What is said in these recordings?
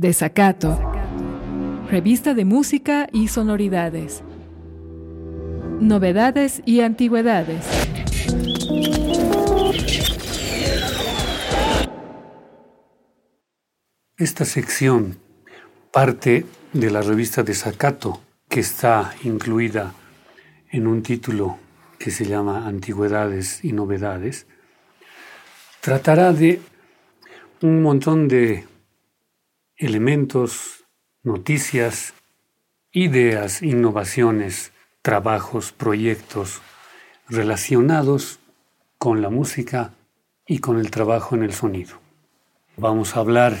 Desacato. Revista de música y sonoridades. Novedades y antigüedades. Esta sección parte de la revista Desacato, que está incluida en un título que se llama Antigüedades y Novedades, tratará de un montón de elementos, noticias, ideas, innovaciones, trabajos, proyectos relacionados con la música y con el trabajo en el sonido. Vamos a hablar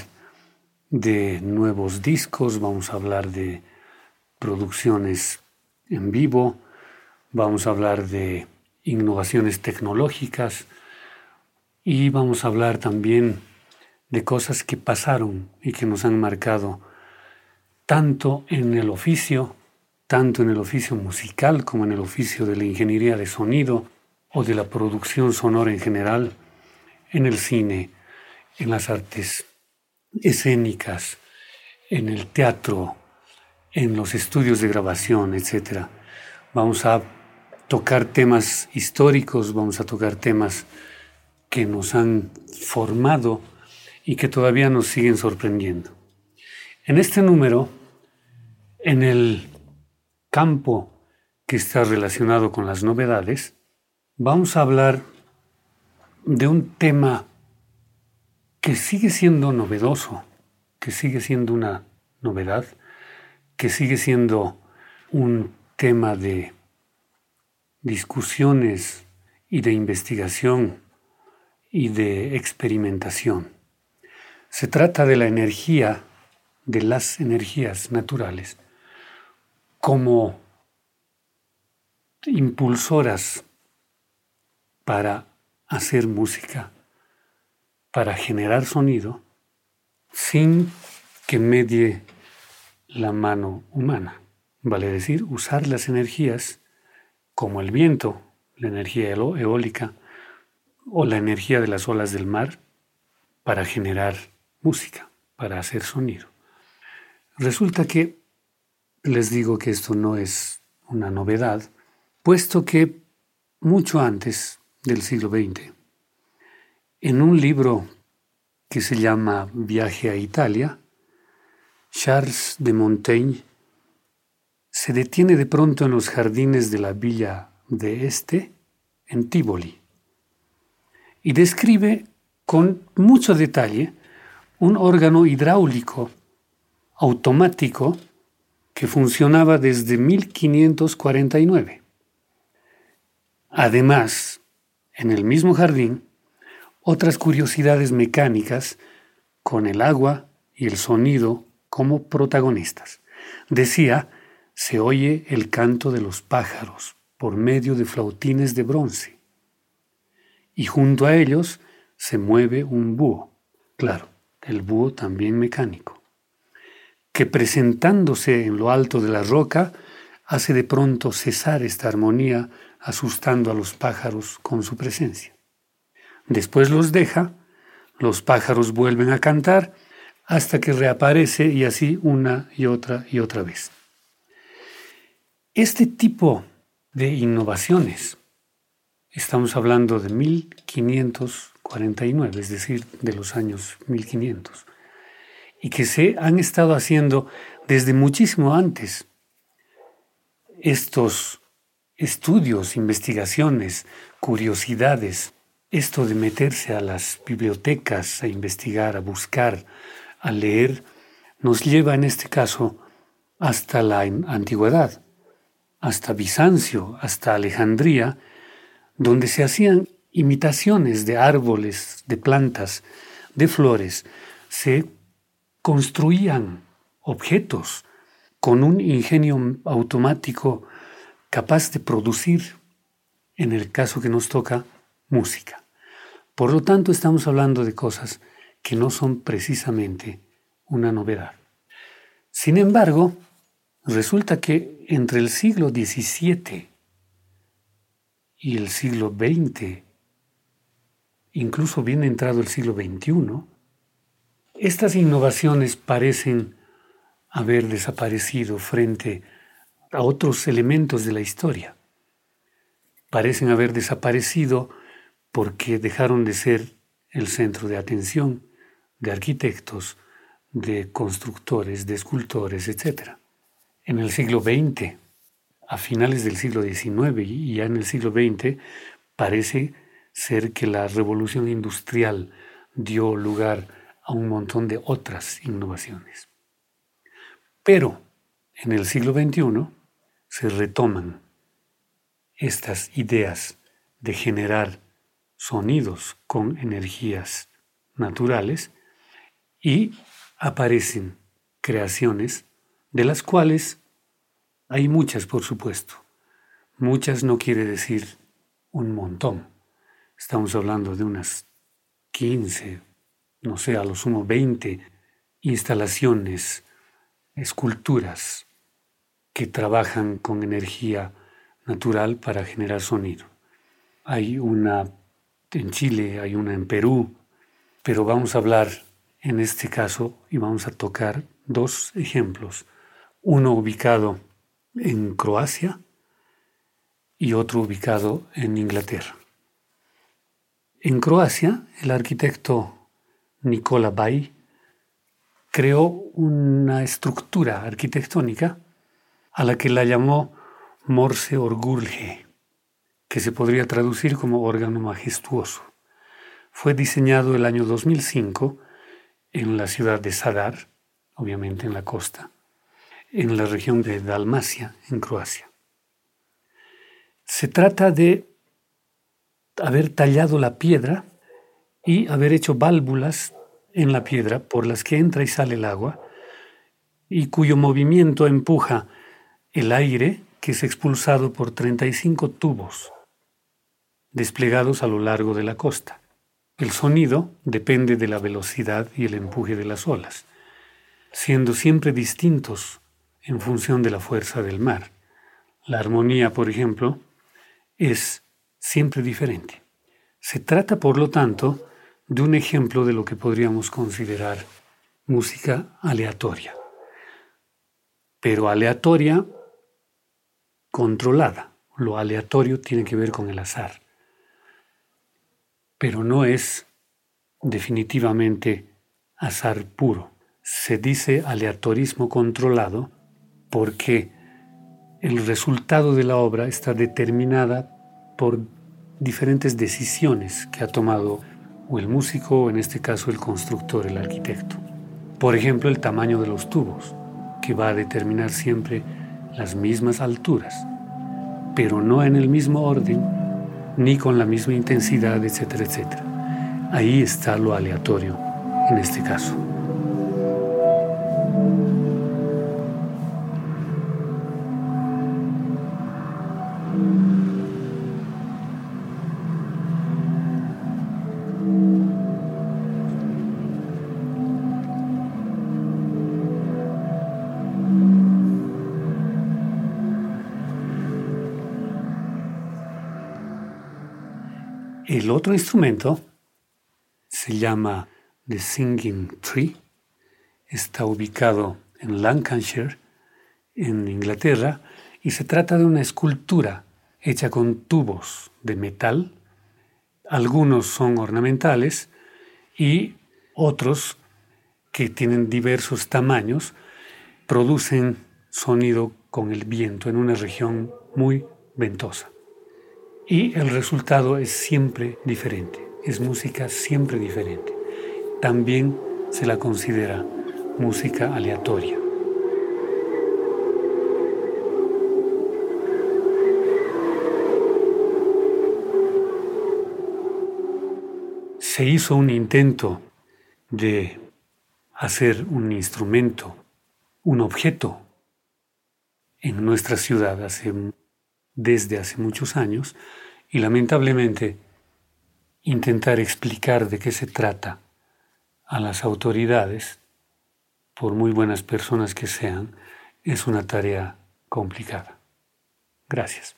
de nuevos discos, vamos a hablar de producciones en vivo, vamos a hablar de innovaciones tecnológicas y vamos a hablar también de cosas que pasaron y que nos han marcado tanto en el oficio, tanto en el oficio musical como en el oficio de la ingeniería de sonido o de la producción sonora en general, en el cine, en las artes escénicas, en el teatro, en los estudios de grabación, etc. Vamos a tocar temas históricos, vamos a tocar temas que nos han formado y que todavía nos siguen sorprendiendo. En este número, en el campo que está relacionado con las novedades, vamos a hablar de un tema que sigue siendo novedoso, que sigue siendo una novedad, que sigue siendo un tema de discusiones y de investigación y de experimentación. Se trata de la energía, de las energías naturales, como impulsoras para hacer música, para generar sonido, sin que medie la mano humana. Vale decir, usar las energías como el viento, la energía eólica o la energía de las olas del mar para generar música, para hacer sonido. Resulta que les digo que esto no es una novedad, puesto que mucho antes del siglo XX, en un libro que se llama Viaje a Italia, Charles de Montaigne se detiene de pronto en los jardines de la villa de Este, en Tivoli, y describe con mucho detalle un órgano hidráulico automático que funcionaba desde 1549. Además, en el mismo jardín, otras curiosidades mecánicas con el agua y el sonido como protagonistas. Decía, se oye el canto de los pájaros por medio de flautines de bronce. Y junto a ellos se mueve un búho. Claro, el búho también mecánico, que presentándose en lo alto de la roca, hace de pronto cesar esta armonía, asustando a los pájaros con su presencia. Después los deja, los pájaros vuelven a cantar, hasta que reaparece y así una y otra y otra vez. Este tipo de innovaciones, estamos hablando de 1500 49, es decir, de los años 1500, y que se han estado haciendo desde muchísimo antes. Estos estudios, investigaciones, curiosidades, esto de meterse a las bibliotecas a investigar, a buscar, a leer, nos lleva en este caso hasta la antigüedad, hasta Bizancio, hasta Alejandría, donde se hacían imitaciones de árboles, de plantas, de flores, se construían objetos con un ingenio automático capaz de producir, en el caso que nos toca, música. Por lo tanto, estamos hablando de cosas que no son precisamente una novedad. Sin embargo, resulta que entre el siglo XVII y el siglo XX incluso bien entrado el siglo XXI, Estas innovaciones parecen haber desaparecido frente a otros elementos de la historia. Parecen haber desaparecido porque dejaron de ser el centro de atención de arquitectos, de constructores, de escultores, etc. En el siglo XX, a finales del siglo XIX y ya en el siglo XX, parece ser que la revolución industrial dio lugar a un montón de otras innovaciones. Pero en el siglo XXI se retoman estas ideas de generar sonidos con energías naturales y aparecen creaciones de las cuales hay muchas, por supuesto. Muchas no quiere decir un montón. Estamos hablando de unas 15, no sé, a lo sumo 20 instalaciones, esculturas que trabajan con energía natural para generar sonido. Hay una en Chile, hay una en Perú, pero vamos a hablar en este caso y vamos a tocar dos ejemplos. Uno ubicado en Croacia y otro ubicado en Inglaterra. En Croacia, el arquitecto Nikola Bay creó una estructura arquitectónica a la que la llamó Morse Orgulge, que se podría traducir como órgano majestuoso. Fue diseñado el año 2005 en la ciudad de Sadar, obviamente en la costa, en la región de Dalmacia, en Croacia. Se trata de haber tallado la piedra y haber hecho válvulas en la piedra por las que entra y sale el agua y cuyo movimiento empuja el aire que es expulsado por 35 tubos desplegados a lo largo de la costa. El sonido depende de la velocidad y el empuje de las olas, siendo siempre distintos en función de la fuerza del mar. La armonía, por ejemplo, es siempre diferente. Se trata, por lo tanto, de un ejemplo de lo que podríamos considerar música aleatoria, pero aleatoria controlada. Lo aleatorio tiene que ver con el azar, pero no es definitivamente azar puro. Se dice aleatorismo controlado porque el resultado de la obra está determinada por diferentes decisiones que ha tomado o el músico o en este caso el constructor, el arquitecto. Por ejemplo, el tamaño de los tubos, que va a determinar siempre las mismas alturas, pero no en el mismo orden, ni con la misma intensidad, etcétera, etcétera. Ahí está lo aleatorio en este caso. El otro instrumento se llama The Singing Tree. Está ubicado en Lancashire, en Inglaterra, y se trata de una escultura hecha con tubos de metal. Algunos son ornamentales y otros que tienen diversos tamaños producen sonido con el viento en una región muy ventosa y el resultado es siempre diferente, es música siempre diferente. También se la considera música aleatoria. Se hizo un intento de hacer un instrumento, un objeto en nuestra ciudad hace desde hace muchos años y lamentablemente intentar explicar de qué se trata a las autoridades, por muy buenas personas que sean, es una tarea complicada. Gracias.